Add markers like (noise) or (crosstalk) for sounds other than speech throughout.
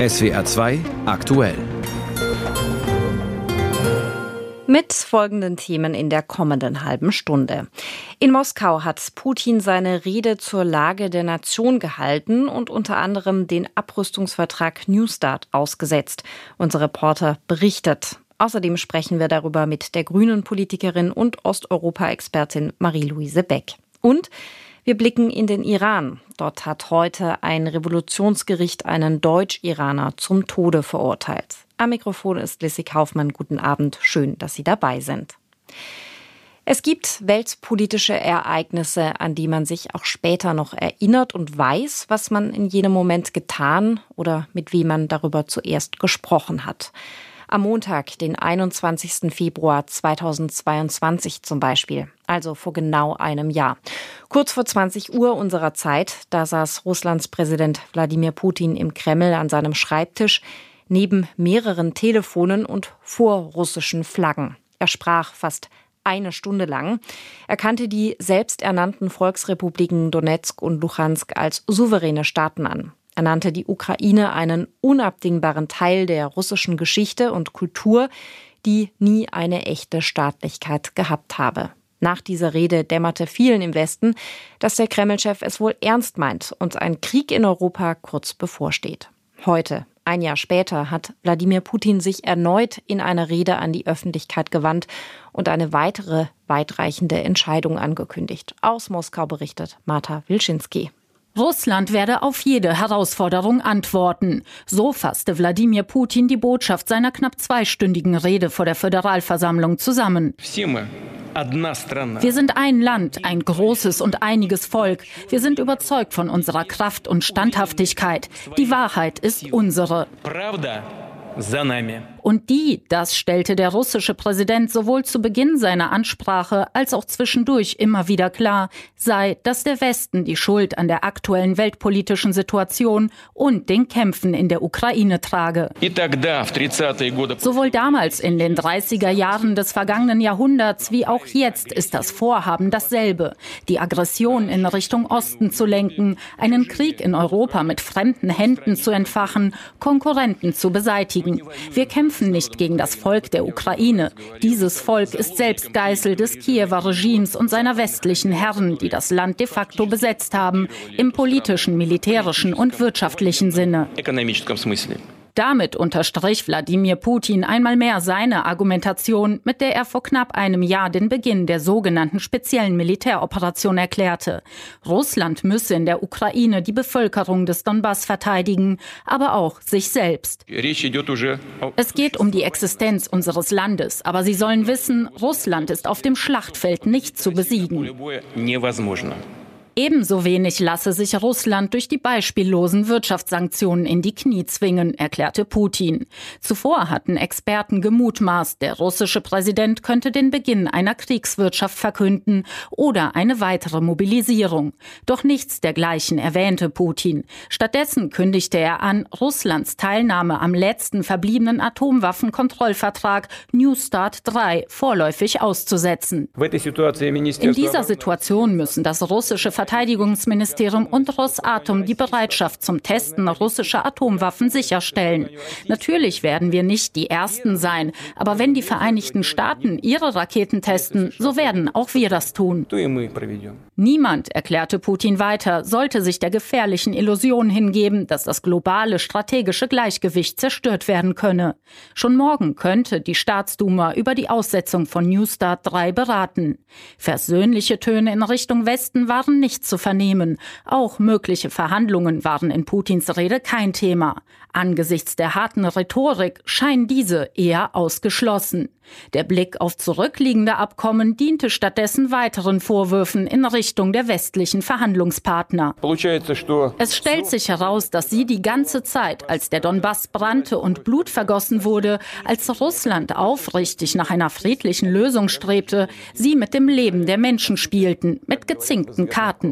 SWR 2 aktuell. Mit folgenden Themen in der kommenden halben Stunde. In Moskau hat Putin seine Rede zur Lage der Nation gehalten und unter anderem den Abrüstungsvertrag New Start ausgesetzt. Unser Reporter berichtet. Außerdem sprechen wir darüber mit der grünen Politikerin und Osteuropa-Expertin Marie-Louise Beck. Und wir blicken in den Iran. Dort hat heute ein Revolutionsgericht einen Deutsch-Iraner zum Tode verurteilt. Am Mikrofon ist Lissy Kaufmann. Guten Abend. Schön, dass Sie dabei sind. Es gibt weltpolitische Ereignisse, an die man sich auch später noch erinnert und weiß, was man in jenem Moment getan oder mit wem man darüber zuerst gesprochen hat. Am Montag, den 21. Februar 2022 zum Beispiel, also vor genau einem Jahr. Kurz vor 20 Uhr unserer Zeit, da saß Russlands Präsident Wladimir Putin im Kreml an seinem Schreibtisch neben mehreren Telefonen und vor russischen Flaggen. Er sprach fast eine Stunde lang. Er kannte die selbsternannten Volksrepubliken Donetsk und Luhansk als souveräne Staaten an. Er nannte die Ukraine einen unabdingbaren Teil der russischen Geschichte und Kultur, die nie eine echte Staatlichkeit gehabt habe. Nach dieser Rede dämmerte vielen im Westen, dass der Kremlchef es wohl ernst meint und ein Krieg in Europa kurz bevorsteht. Heute, ein Jahr später, hat Wladimir Putin sich erneut in einer Rede an die Öffentlichkeit gewandt und eine weitere weitreichende Entscheidung angekündigt. Aus Moskau berichtet Marta Wilczynski. Russland werde auf jede Herausforderung antworten. So fasste Wladimir Putin die Botschaft seiner knapp zweistündigen Rede vor der Föderalversammlung zusammen. Wir sind ein Land, ein großes und einiges Volk. Wir sind überzeugt von unserer Kraft und Standhaftigkeit. Die Wahrheit ist unsere. Und die, das stellte der russische Präsident sowohl zu Beginn seiner Ansprache als auch zwischendurch immer wieder klar, sei, dass der Westen die Schuld an der aktuellen weltpolitischen Situation und den Kämpfen in der Ukraine trage. Sowohl damals in den 30er Jahren des vergangenen Jahrhunderts wie auch jetzt ist das Vorhaben dasselbe, die Aggression in Richtung Osten zu lenken, einen Krieg in Europa mit fremden Händen zu entfachen, Konkurrenten zu beseitigen beseitigen. Wir kämpfen nicht gegen das Volk der Ukraine. Dieses Volk ist selbst Geißel des Kiewer Regimes und seiner westlichen Herren, die das Land de facto besetzt haben, im politischen, militärischen und wirtschaftlichen Sinne. Damit unterstrich Wladimir Putin einmal mehr seine Argumentation, mit der er vor knapp einem Jahr den Beginn der sogenannten speziellen Militäroperation erklärte. Russland müsse in der Ukraine die Bevölkerung des Donbass verteidigen, aber auch sich selbst. Es geht um die Existenz unseres Landes, aber Sie sollen wissen, Russland ist auf dem Schlachtfeld nicht zu besiegen. Ebenso wenig lasse sich Russland durch die beispiellosen Wirtschaftssanktionen in die Knie zwingen, erklärte Putin. Zuvor hatten Experten gemutmaßt, der russische Präsident könnte den Beginn einer Kriegswirtschaft verkünden oder eine weitere Mobilisierung. Doch nichts dergleichen erwähnte Putin. Stattdessen kündigte er an, Russlands Teilnahme am letzten verbliebenen Atomwaffenkontrollvertrag New Start 3 vorläufig auszusetzen. In dieser Situation müssen das russische Verteidigungsministerium und Rosatom die Bereitschaft zum Testen russischer Atomwaffen sicherstellen. Natürlich werden wir nicht die Ersten sein, aber wenn die Vereinigten Staaten ihre Raketen testen, so werden auch wir das tun. Niemand, erklärte Putin weiter, sollte sich der gefährlichen Illusion hingeben, dass das globale strategische Gleichgewicht zerstört werden könne. Schon morgen könnte die Staatsduma über die Aussetzung von New Start 3 beraten. Versöhnliche Töne in Richtung Westen waren nicht nicht zu vernehmen. Auch mögliche Verhandlungen waren in Putins Rede kein Thema. Angesichts der harten Rhetorik scheinen diese eher ausgeschlossen. Der Blick auf zurückliegende Abkommen diente stattdessen weiteren Vorwürfen in Richtung der westlichen Verhandlungspartner. Es stellt sich heraus, dass sie die ganze Zeit, als der Donbass brannte und Blut vergossen wurde, als Russland aufrichtig nach einer friedlichen Lösung strebte, sie mit dem Leben der Menschen spielten, mit gezinkten Karten.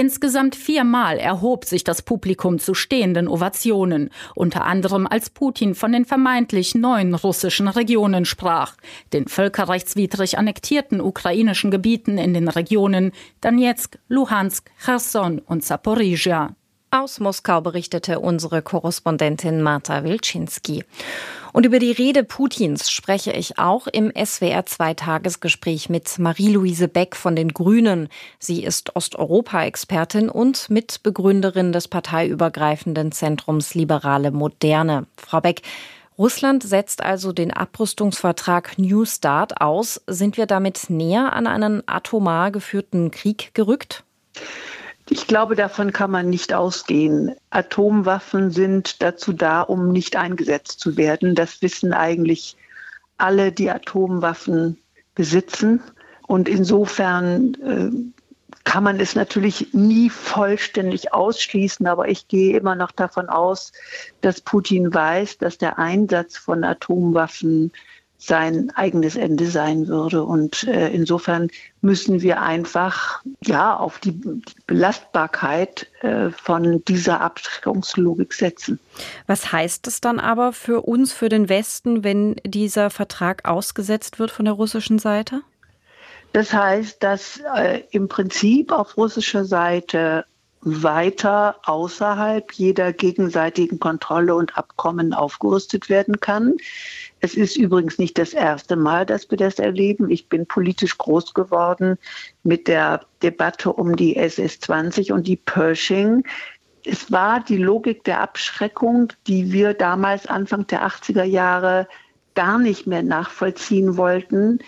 Insgesamt viermal erhob sich das Publikum zu stehenden Ovationen, unter anderem als Putin von den vermeintlich neuen russischen Regionen sprach, den völkerrechtswidrig annektierten ukrainischen Gebieten in den Regionen Donetsk, Luhansk, Cherson und Zaporizhia. Aus Moskau berichtete unsere Korrespondentin Marta Wilczynski. Und über die Rede Putins spreche ich auch im SWR 2 Tagesgespräch mit Marie-Louise Beck von den Grünen. Sie ist Osteuropa-Expertin und Mitbegründerin des parteiübergreifenden Zentrums Liberale Moderne. Frau Beck, Russland setzt also den Abrüstungsvertrag New Start aus. Sind wir damit näher an einen atomar geführten Krieg gerückt? Ich glaube, davon kann man nicht ausgehen. Atomwaffen sind dazu da, um nicht eingesetzt zu werden. Das wissen eigentlich alle, die Atomwaffen besitzen. Und insofern äh, kann man es natürlich nie vollständig ausschließen, aber ich gehe immer noch davon aus, dass Putin weiß, dass der Einsatz von Atomwaffen sein eigenes Ende sein würde. Und äh, insofern müssen wir einfach ja auf die, Belastbarkeit äh, von dieser Abschreckungslogik setzen. Was heißt es dann aber für uns, für den Westen, wenn dieser Vertrag ausgesetzt wird von der russischen Seite? Das heißt, dass äh, im Prinzip auf russischer Seite weiter außerhalb jeder gegenseitigen Kontrolle und Abkommen aufgerüstet werden kann. Es ist übrigens nicht das erste Mal, dass wir das erleben. Ich bin politisch groß geworden mit der Debatte um die SS-20 und die Pershing. Es war die Logik der Abschreckung, die wir damals Anfang der 80er Jahre gar nicht mehr nachvollziehen wollten.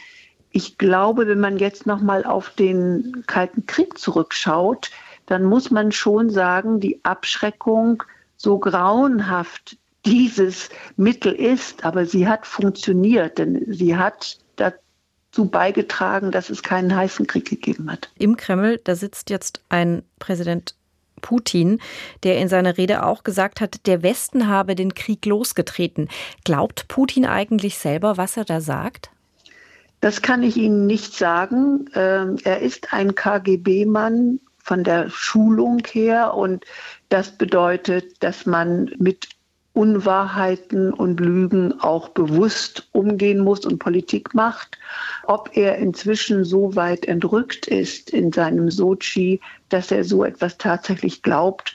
Ich glaube, wenn man jetzt noch mal auf den Kalten Krieg zurückschaut, dann muss man schon sagen, die Abschreckung so grauenhaft dieses Mittel ist, aber sie hat funktioniert, denn sie hat dazu beigetragen, dass es keinen heißen Krieg gegeben hat. Im Kreml, da sitzt jetzt ein Präsident Putin, der in seiner Rede auch gesagt hat, der Westen habe den Krieg losgetreten. Glaubt Putin eigentlich selber, was er da sagt? Das kann ich Ihnen nicht sagen. Ähm, er ist ein KGB-Mann von der Schulung her und das bedeutet, dass man mit Unwahrheiten und Lügen auch bewusst umgehen muss und Politik macht. Ob er inzwischen so weit entrückt ist in seinem Sochi, dass er so etwas tatsächlich glaubt,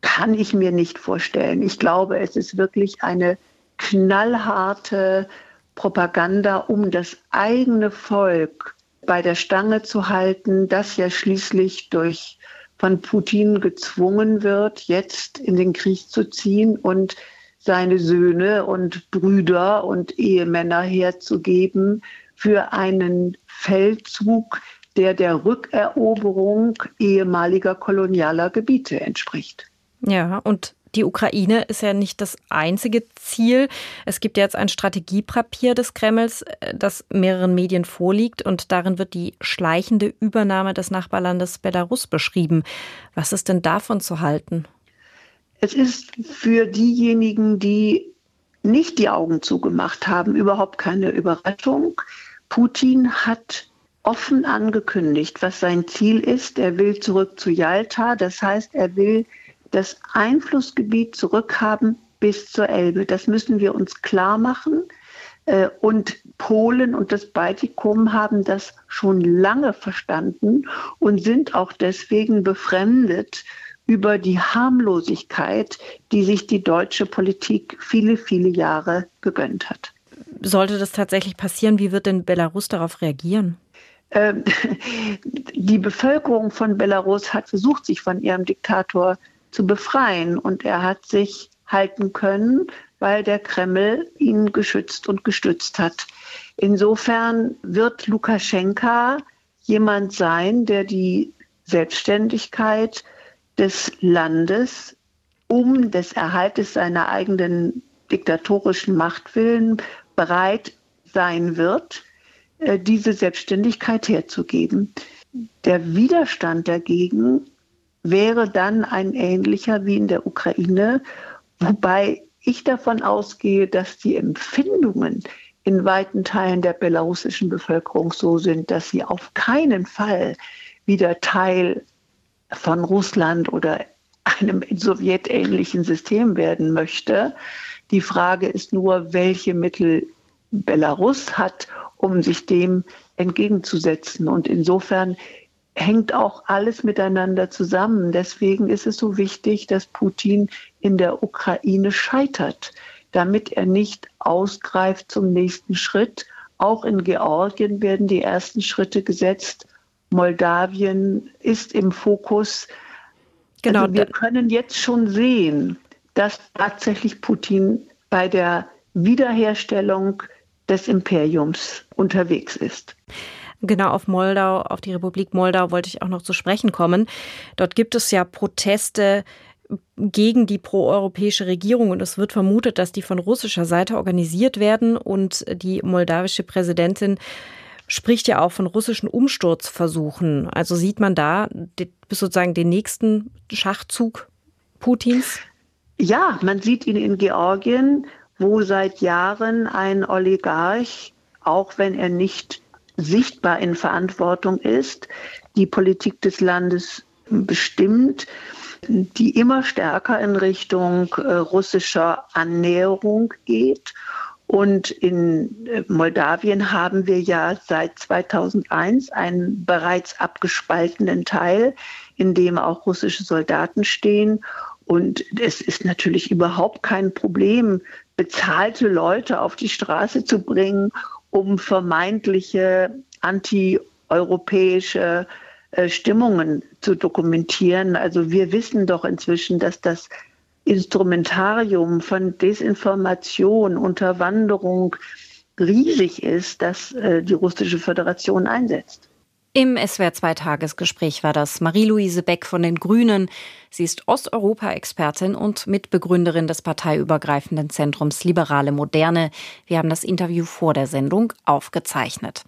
kann ich mir nicht vorstellen. Ich glaube, es ist wirklich eine knallharte Propaganda, um das eigene Volk bei der Stange zu halten, das ja schließlich durch von Putin gezwungen wird, jetzt in den Krieg zu ziehen und seine Söhne und Brüder und Ehemänner herzugeben für einen Feldzug, der der Rückeroberung ehemaliger kolonialer Gebiete entspricht. Ja, und die Ukraine ist ja nicht das einzige Ziel. Es gibt jetzt ein Strategiepapier des Kremls, äh, das mehreren Medien vorliegt und darin wird die schleichende Übernahme des Nachbarlandes Belarus beschrieben. Was ist denn davon zu halten? Es ist für diejenigen, die nicht die Augen zugemacht haben, überhaupt keine Überraschung. Putin hat offen angekündigt, was sein Ziel ist. Er will zurück zu Jalta. Das heißt, er will das Einflussgebiet zurückhaben bis zur Elbe. Das müssen wir uns klar machen. Äh, und Polen und das Baltikum haben das schon lange verstanden und sind auch deswegen befremdet über die Harmlosigkeit, die sich die deutsche Politik viele, viele Jahre gegönnt hat. Sollte das tatsächlich passieren, wie wird denn Belarus darauf reagieren? Ähm, (laughs) die Bevölkerung von Belarus hat versucht, sich von ihrem Diktator zu befreien. Und er hat sich halten können, weil der Kreml ihn geschützt und gestützt hat. Insofern wird Lukaschenka jemand sein, der die Selbstständigkeit des Landes um des Erhaltes seiner eigenen diktatorischen Machtwillen bereit sein wird, äh, diese Selbstständigkeit herzugeben. Der Widerstand dagegen wäre dann ein ähnlicher wie in der Ukraine, wobei ich davon ausgehe, dass die Empfindungen in weiten Teilen der belarussischen Bevölkerung so sind, dass sie auf keinen Fall wieder Teil von Russland oder einem sowjetähnlichen System werden möchte. Die Frage ist nur, welche Mittel Belarus hat, um sich dem entgegenzusetzen. Und insofern hängt auch alles miteinander zusammen. Deswegen ist es so wichtig, dass Putin in der Ukraine scheitert, damit er nicht ausgreift zum nächsten Schritt. Auch in Georgien werden die ersten Schritte gesetzt. Moldawien ist im Fokus. Genau. Also wir können jetzt schon sehen, dass tatsächlich Putin bei der Wiederherstellung des Imperiums unterwegs ist. Genau auf Moldau, auf die Republik Moldau wollte ich auch noch zu sprechen kommen. Dort gibt es ja Proteste gegen die proeuropäische Regierung und es wird vermutet, dass die von russischer Seite organisiert werden und die moldawische Präsidentin spricht ja auch von russischen Umsturzversuchen. Also sieht man da sozusagen den nächsten Schachzug Putins? Ja, man sieht ihn in Georgien, wo seit Jahren ein Oligarch, auch wenn er nicht sichtbar in Verantwortung ist, die Politik des Landes bestimmt, die immer stärker in Richtung äh, russischer Annäherung geht. Und in äh, Moldawien haben wir ja seit 2001 einen bereits abgespaltenen Teil, in dem auch russische Soldaten stehen. Und es ist natürlich überhaupt kein Problem, bezahlte Leute auf die Straße zu bringen um vermeintliche antieuropäische äh, Stimmungen zu dokumentieren. Also wir wissen doch inzwischen, dass das Instrumentarium von Desinformation, Unterwanderung riesig ist, das äh, die russische Föderation einsetzt. Im SWR2-Tagesgespräch war das Marie-Louise Beck von den Grünen. Sie ist Osteuropa-Expertin und Mitbegründerin des parteiübergreifenden Zentrums Liberale Moderne. Wir haben das Interview vor der Sendung aufgezeichnet.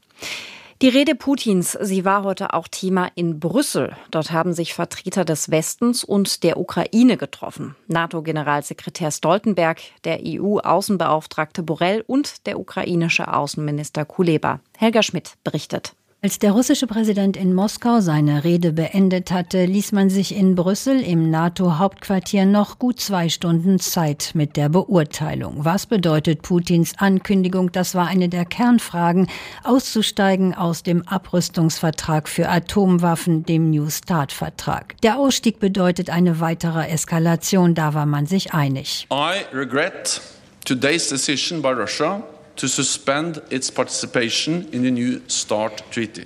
Die Rede Putins, sie war heute auch Thema in Brüssel. Dort haben sich Vertreter des Westens und der Ukraine getroffen. NATO-Generalsekretär Stoltenberg, der EU-Außenbeauftragte Borrell und der ukrainische Außenminister Kuleba. Helga Schmidt berichtet. Als der russische Präsident in Moskau seine Rede beendet hatte, ließ man sich in Brüssel im NATO-Hauptquartier noch gut zwei Stunden Zeit mit der Beurteilung. Was bedeutet Putins Ankündigung, das war eine der Kernfragen, auszusteigen aus dem Abrüstungsvertrag für Atomwaffen, dem New Start-Vertrag. Der Ausstieg bedeutet eine weitere Eskalation, da war man sich einig. I regret today's decision by Russia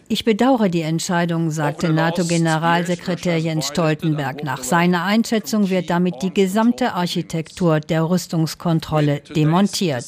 ich bedauere die Entscheidung, sagte NATO-Generalsekretär Jens Stoltenberg. Nach seiner Einschätzung wird damit die gesamte Architektur der Rüstungskontrolle demontiert.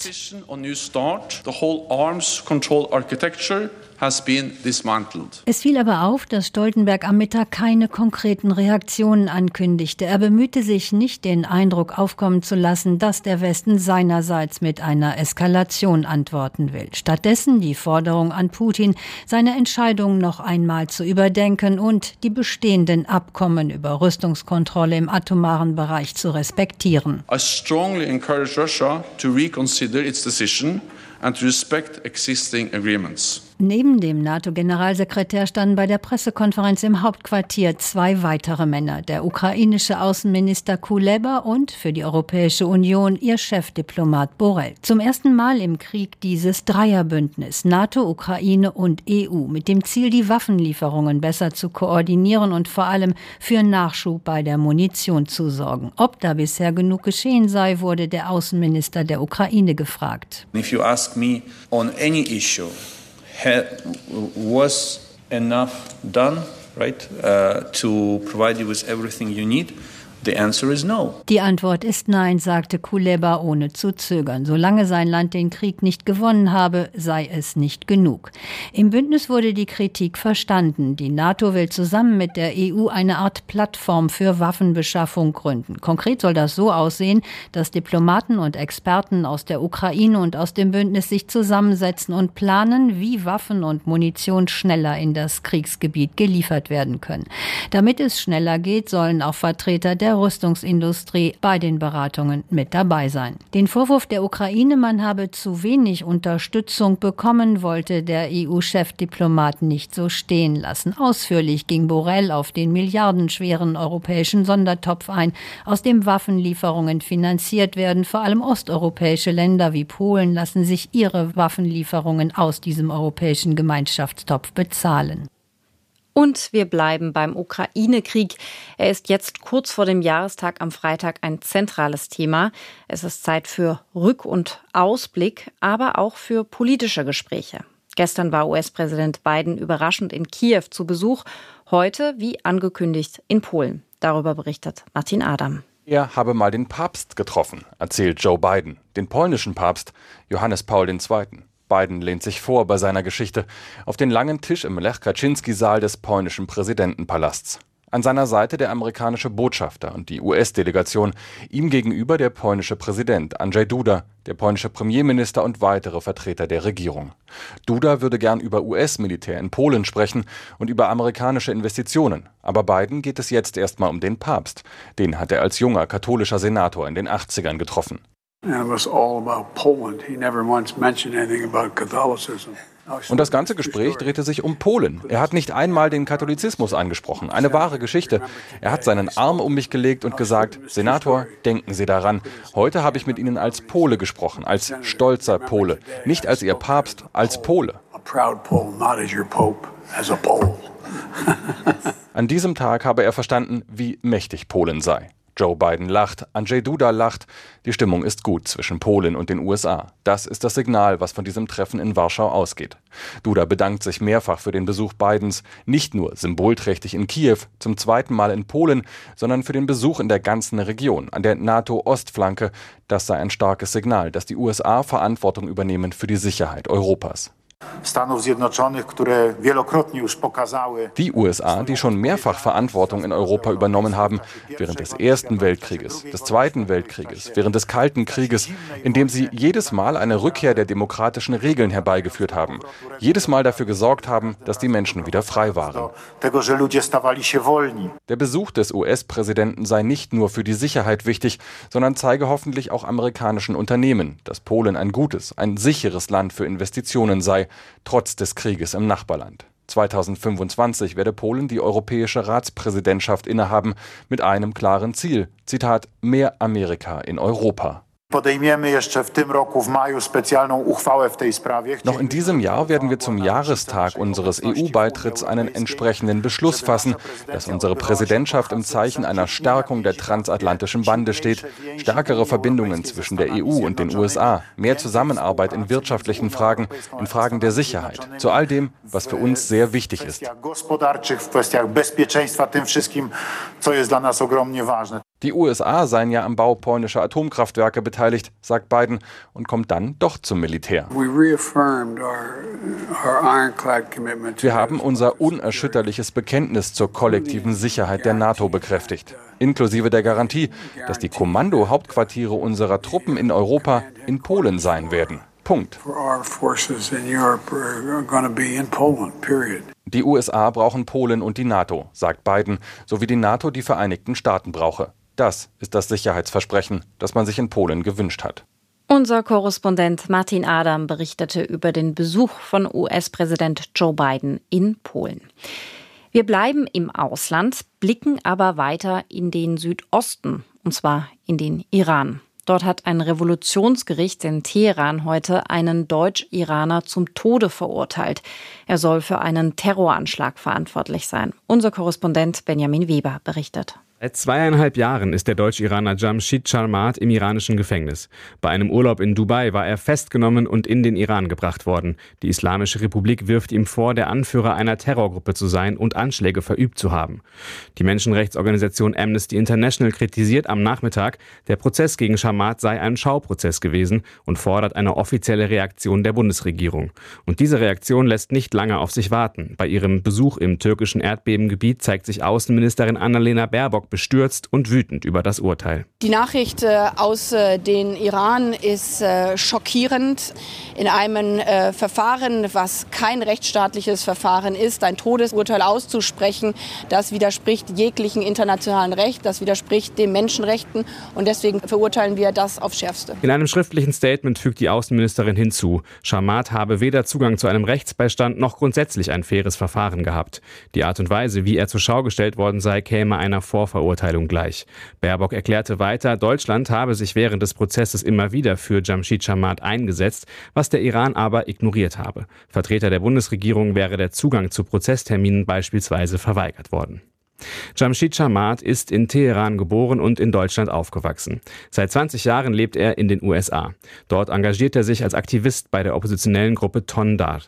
Es fiel aber auf, dass Stoltenberg am Mittag keine konkreten Reaktionen ankündigte. Er bemühte sich nicht, den Eindruck aufkommen zu lassen, dass der Westen seinerseits mit einer Eskalation antworten will. Stattdessen die Forderung an Putin, seine Entscheidung noch einmal zu überdenken und die bestehenden Abkommen über Rüstungskontrolle im atomaren Bereich zu respektieren. I strongly encourage Russia to reconsider its decision and to respect existing agreements. Neben dem NATO-Generalsekretär standen bei der Pressekonferenz im Hauptquartier zwei weitere Männer, der ukrainische Außenminister Kuleba und für die Europäische Union ihr Chefdiplomat Borrell. Zum ersten Mal im Krieg dieses Dreierbündnis NATO, Ukraine und EU mit dem Ziel, die Waffenlieferungen besser zu koordinieren und vor allem für Nachschub bei der Munition zu sorgen. Ob da bisher genug geschehen sei, wurde der Außenminister der Ukraine gefragt. If you ask me on any issue, was enough done, right, uh, to provide you with everything you need? Die Antwort ist nein, sagte Kuleba ohne zu zögern. Solange sein Land den Krieg nicht gewonnen habe, sei es nicht genug. Im Bündnis wurde die Kritik verstanden. Die NATO will zusammen mit der EU eine Art Plattform für Waffenbeschaffung gründen. Konkret soll das so aussehen, dass Diplomaten und Experten aus der Ukraine und aus dem Bündnis sich zusammensetzen und planen, wie Waffen und Munition schneller in das Kriegsgebiet geliefert werden können. Damit es schneller geht, sollen auch Vertreter der der Rüstungsindustrie bei den Beratungen mit dabei sein. Den Vorwurf der Ukraine, man habe zu wenig Unterstützung bekommen, wollte der EU-Chefdiplomat nicht so stehen lassen. Ausführlich ging Borrell auf den milliardenschweren europäischen Sondertopf ein, aus dem Waffenlieferungen finanziert werden. Vor allem osteuropäische Länder wie Polen lassen sich ihre Waffenlieferungen aus diesem europäischen Gemeinschaftstopf bezahlen. Und wir bleiben beim Ukraine-Krieg. Er ist jetzt kurz vor dem Jahrestag am Freitag ein zentrales Thema. Es ist Zeit für Rück- und Ausblick, aber auch für politische Gespräche. Gestern war US-Präsident Biden überraschend in Kiew zu Besuch, heute, wie angekündigt, in Polen. Darüber berichtet Martin Adam. Er habe mal den Papst getroffen, erzählt Joe Biden, den polnischen Papst Johannes Paul II. Biden lehnt sich vor bei seiner Geschichte auf den langen Tisch im Lech Kaczynski-Saal des polnischen Präsidentenpalasts. An seiner Seite der amerikanische Botschafter und die US-Delegation, ihm gegenüber der polnische Präsident Andrzej Duda, der polnische Premierminister und weitere Vertreter der Regierung. Duda würde gern über US-Militär in Polen sprechen und über amerikanische Investitionen. Aber Biden geht es jetzt erstmal um den Papst. Den hat er als junger katholischer Senator in den 80ern getroffen. Und das ganze Gespräch drehte sich um Polen. Er hat nicht einmal den Katholizismus angesprochen. Eine wahre Geschichte. Er hat seinen Arm um mich gelegt und gesagt, Senator, denken Sie daran. Heute habe ich mit Ihnen als Pole gesprochen, als stolzer Pole. Nicht als Ihr Papst, als Pole. An diesem Tag habe er verstanden, wie mächtig Polen sei. Joe Biden lacht, Andrzej Duda lacht. Die Stimmung ist gut zwischen Polen und den USA. Das ist das Signal, was von diesem Treffen in Warschau ausgeht. Duda bedankt sich mehrfach für den Besuch Bidens, nicht nur symbolträchtig in Kiew, zum zweiten Mal in Polen, sondern für den Besuch in der ganzen Region, an der NATO-Ostflanke. Das sei ein starkes Signal, dass die USA Verantwortung übernehmen für die Sicherheit Europas. Die USA, die schon mehrfach Verantwortung in Europa übernommen haben, während des Ersten Weltkrieges, des Zweiten Weltkrieges, während des Kalten Krieges, indem sie jedes Mal eine Rückkehr der demokratischen Regeln herbeigeführt haben, jedes Mal dafür gesorgt haben, dass die Menschen wieder frei waren. Der Besuch des US-Präsidenten sei nicht nur für die Sicherheit wichtig, sondern zeige hoffentlich auch amerikanischen Unternehmen, dass Polen ein gutes, ein sicheres Land für Investitionen sei, trotz des Krieges im Nachbarland. 2025 werde Polen die europäische Ratspräsidentschaft innehaben mit einem klaren Ziel. Zitat, mehr Amerika in Europa. Noch in diesem Jahr werden wir zum Jahrestag unseres EU-Beitritts einen entsprechenden Beschluss fassen, dass unsere Präsidentschaft im Zeichen einer Stärkung der transatlantischen Bande steht, stärkere Verbindungen zwischen der EU und den USA, mehr Zusammenarbeit in wirtschaftlichen Fragen, in Fragen der Sicherheit, zu all dem, was für uns sehr wichtig ist. Die USA seien ja am Bau polnischer Atomkraftwerke beteiligt, sagt Biden, und kommt dann doch zum Militär. Wir haben unser unerschütterliches Bekenntnis zur kollektiven Sicherheit der NATO bekräftigt, inklusive der Garantie, dass die Kommando-Hauptquartiere unserer Truppen in Europa in Polen sein werden. Punkt. Die USA brauchen Polen und die NATO, sagt Biden, so wie die NATO die Vereinigten Staaten brauche. Das ist das Sicherheitsversprechen, das man sich in Polen gewünscht hat. Unser Korrespondent Martin Adam berichtete über den Besuch von US-Präsident Joe Biden in Polen. Wir bleiben im Ausland, blicken aber weiter in den Südosten, und zwar in den Iran. Dort hat ein Revolutionsgericht in Teheran heute einen Deutsch-Iraner zum Tode verurteilt. Er soll für einen Terroranschlag verantwortlich sein. Unser Korrespondent Benjamin Weber berichtet. Seit zweieinhalb Jahren ist der Deutsch-Iraner Jamshid Charmat im iranischen Gefängnis. Bei einem Urlaub in Dubai war er festgenommen und in den Iran gebracht worden. Die Islamische Republik wirft ihm vor, der Anführer einer Terrorgruppe zu sein und Anschläge verübt zu haben. Die Menschenrechtsorganisation Amnesty International kritisiert am Nachmittag, der Prozess gegen Charmat sei ein Schauprozess gewesen und fordert eine offizielle Reaktion der Bundesregierung. Und diese Reaktion lässt nicht lange auf sich warten. Bei ihrem Besuch im türkischen Erdbebengebiet zeigt sich Außenministerin Annalena Baerbock bestürzt und wütend über das Urteil. Die Nachricht äh, aus äh, den Iran ist äh, schockierend. In einem Verfahren, was kein rechtsstaatliches Verfahren ist, ein Todesurteil auszusprechen, das widerspricht jeglichen internationalen Recht, das widerspricht den Menschenrechten und deswegen verurteilen wir das aufs Schärfste. In einem schriftlichen Statement fügt die Außenministerin hinzu, Schamat habe weder Zugang zu einem Rechtsbeistand noch grundsätzlich ein faires Verfahren gehabt. Die Art und Weise, wie er zur Schau gestellt worden sei, käme einer Vorverurteilung Strafverurteilung gleich. Baerbock erklärte weiter, Deutschland habe sich während des Prozesses immer wieder für Jamshid Chamat eingesetzt, was der Iran aber ignoriert habe. Vertreter der Bundesregierung wäre der Zugang zu Prozessterminen beispielsweise verweigert worden. Jamshid Chamat ist in Teheran geboren und in Deutschland aufgewachsen. Seit 20 Jahren lebt er in den USA. Dort engagiert er sich als Aktivist bei der oppositionellen Gruppe Tondar.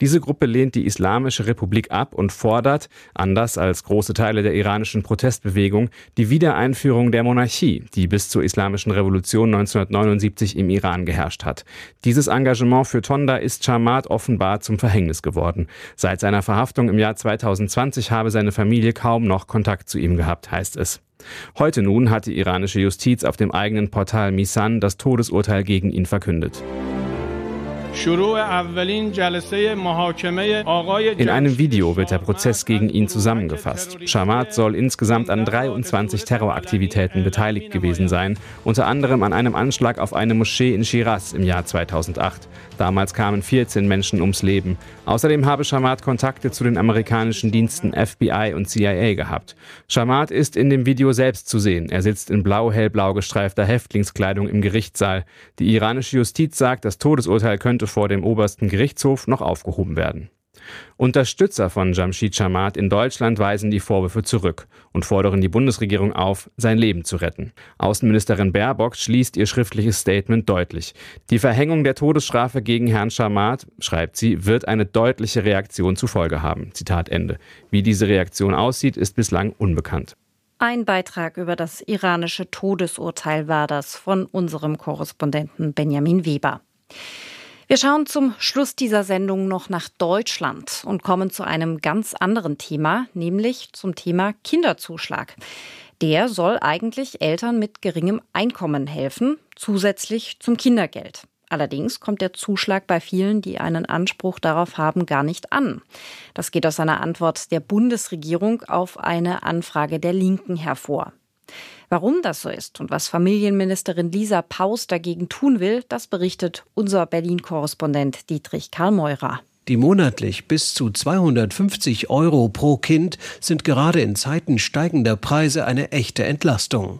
Diese Gruppe lehnt die Islamische Republik ab und fordert, anders als große Teile der iranischen Protestbewegung, die Wiedereinführung der Monarchie, die bis zur Islamischen Revolution 1979 im Iran geherrscht hat. Dieses Engagement für Tonda ist Chamat offenbar zum Verhängnis geworden. Seit seiner Verhaftung im Jahr 2020 habe seine Familie kaum noch Kontakt zu ihm gehabt, heißt es. Heute nun hat die iranische Justiz auf dem eigenen Portal Misan das Todesurteil gegen ihn verkündet. In einem Video wird der Prozess gegen ihn zusammengefasst. Shamat soll insgesamt an 23 Terroraktivitäten beteiligt gewesen sein, unter anderem an einem Anschlag auf eine Moschee in Shiraz im Jahr 2008. Damals kamen 14 Menschen ums Leben. Außerdem habe Shamat Kontakte zu den amerikanischen Diensten FBI und CIA gehabt. Shamat ist in dem Video selbst zu sehen. Er sitzt in blau-hellblau gestreifter Häftlingskleidung im Gerichtssaal. Die iranische Justiz sagt, das Todesurteil könnte vor dem obersten Gerichtshof noch aufgehoben werden. Unterstützer von Jamshid Chamat in Deutschland weisen die Vorwürfe zurück und fordern die Bundesregierung auf, sein Leben zu retten. Außenministerin Baerbock schließt ihr schriftliches Statement deutlich. Die Verhängung der Todesstrafe gegen Herrn Chamat, schreibt sie, wird eine deutliche Reaktion zur Folge haben. Zitat Ende. Wie diese Reaktion aussieht, ist bislang unbekannt. Ein Beitrag über das iranische Todesurteil war das von unserem Korrespondenten Benjamin Weber. Wir schauen zum Schluss dieser Sendung noch nach Deutschland und kommen zu einem ganz anderen Thema, nämlich zum Thema Kinderzuschlag. Der soll eigentlich Eltern mit geringem Einkommen helfen, zusätzlich zum Kindergeld. Allerdings kommt der Zuschlag bei vielen, die einen Anspruch darauf haben, gar nicht an. Das geht aus einer Antwort der Bundesregierung auf eine Anfrage der Linken hervor. Warum das so ist und was Familienministerin Lisa Paus dagegen tun will, das berichtet unser Berlin-Korrespondent Dietrich Karlmeurer. Die monatlich bis zu 250 Euro pro Kind sind gerade in Zeiten steigender Preise eine echte Entlastung.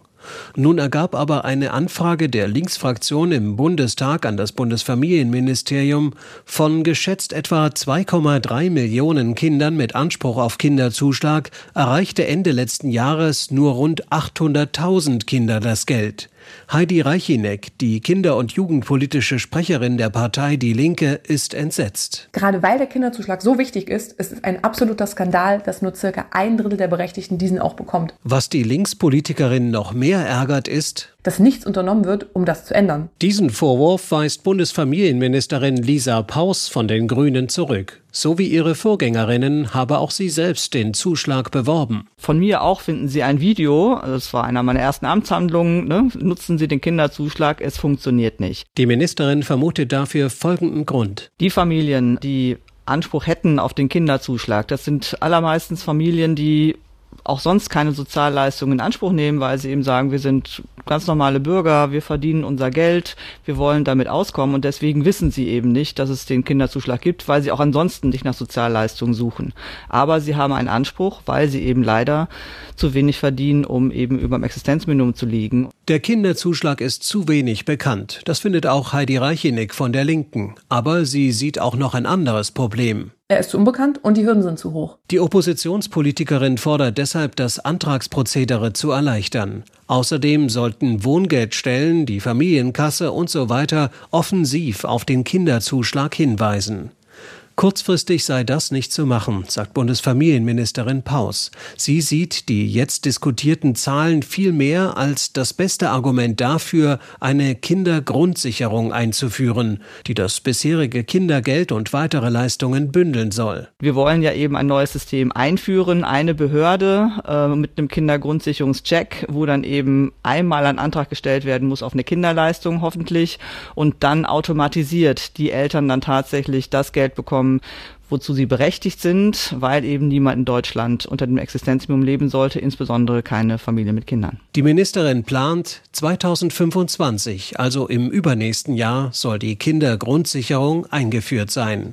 Nun ergab aber eine Anfrage der Linksfraktion im Bundestag an das Bundesfamilienministerium von geschätzt etwa 2,3 Millionen Kindern mit Anspruch auf Kinderzuschlag erreichte Ende letzten Jahres nur rund 800.000 Kinder das Geld. Heidi Reichineck, die kinder- und jugendpolitische Sprecherin der Partei Die Linke, ist entsetzt. Gerade weil der Kinderzuschlag so wichtig ist, ist es ein absoluter Skandal, dass nur circa ein Drittel der Berechtigten diesen auch bekommt. Was die Linkspolitikerin noch mehr ärgert, ist, dass nichts unternommen wird, um das zu ändern. Diesen Vorwurf weist Bundesfamilienministerin Lisa Paus von den Grünen zurück. So wie ihre Vorgängerinnen habe auch sie selbst den Zuschlag beworben. Von mir auch finden Sie ein Video, das war einer meiner ersten Amtshandlungen, ne? nutzen Sie den Kinderzuschlag, es funktioniert nicht. Die Ministerin vermutet dafür folgenden Grund. Die Familien, die Anspruch hätten auf den Kinderzuschlag, das sind allermeistens Familien, die auch sonst keine Sozialleistungen in Anspruch nehmen, weil sie eben sagen, wir sind ganz normale Bürger, wir verdienen unser Geld, wir wollen damit auskommen und deswegen wissen sie eben nicht, dass es den Kinderzuschlag gibt, weil sie auch ansonsten nicht nach Sozialleistungen suchen. Aber sie haben einen Anspruch, weil sie eben leider zu wenig verdienen, um eben über dem Existenzminimum zu liegen. Der Kinderzuschlag ist zu wenig bekannt. Das findet auch Heidi Reichenig von der Linken. Aber sie sieht auch noch ein anderes Problem. Er ist zu unbekannt und die Hürden sind zu hoch. Die Oppositionspolitikerin fordert deshalb, das Antragsprozedere zu erleichtern. Außerdem sollten Wohngeldstellen, die Familienkasse und so weiter offensiv auf den Kinderzuschlag hinweisen. Kurzfristig sei das nicht zu machen, sagt Bundesfamilienministerin Paus. Sie sieht die jetzt diskutierten Zahlen viel mehr als das beste Argument dafür, eine Kindergrundsicherung einzuführen, die das bisherige Kindergeld und weitere Leistungen bündeln soll. Wir wollen ja eben ein neues System einführen, eine Behörde äh, mit einem Kindergrundsicherungscheck, wo dann eben einmal ein Antrag gestellt werden muss auf eine Kinderleistung hoffentlich und dann automatisiert die Eltern dann tatsächlich das Geld bekommen, bekommen, wozu sie berechtigt sind, weil eben niemand in Deutschland unter dem Existenzminimum leben sollte, insbesondere keine Familie mit Kindern. Die Ministerin plant, 2025, also im übernächsten Jahr, soll die Kindergrundsicherung eingeführt sein.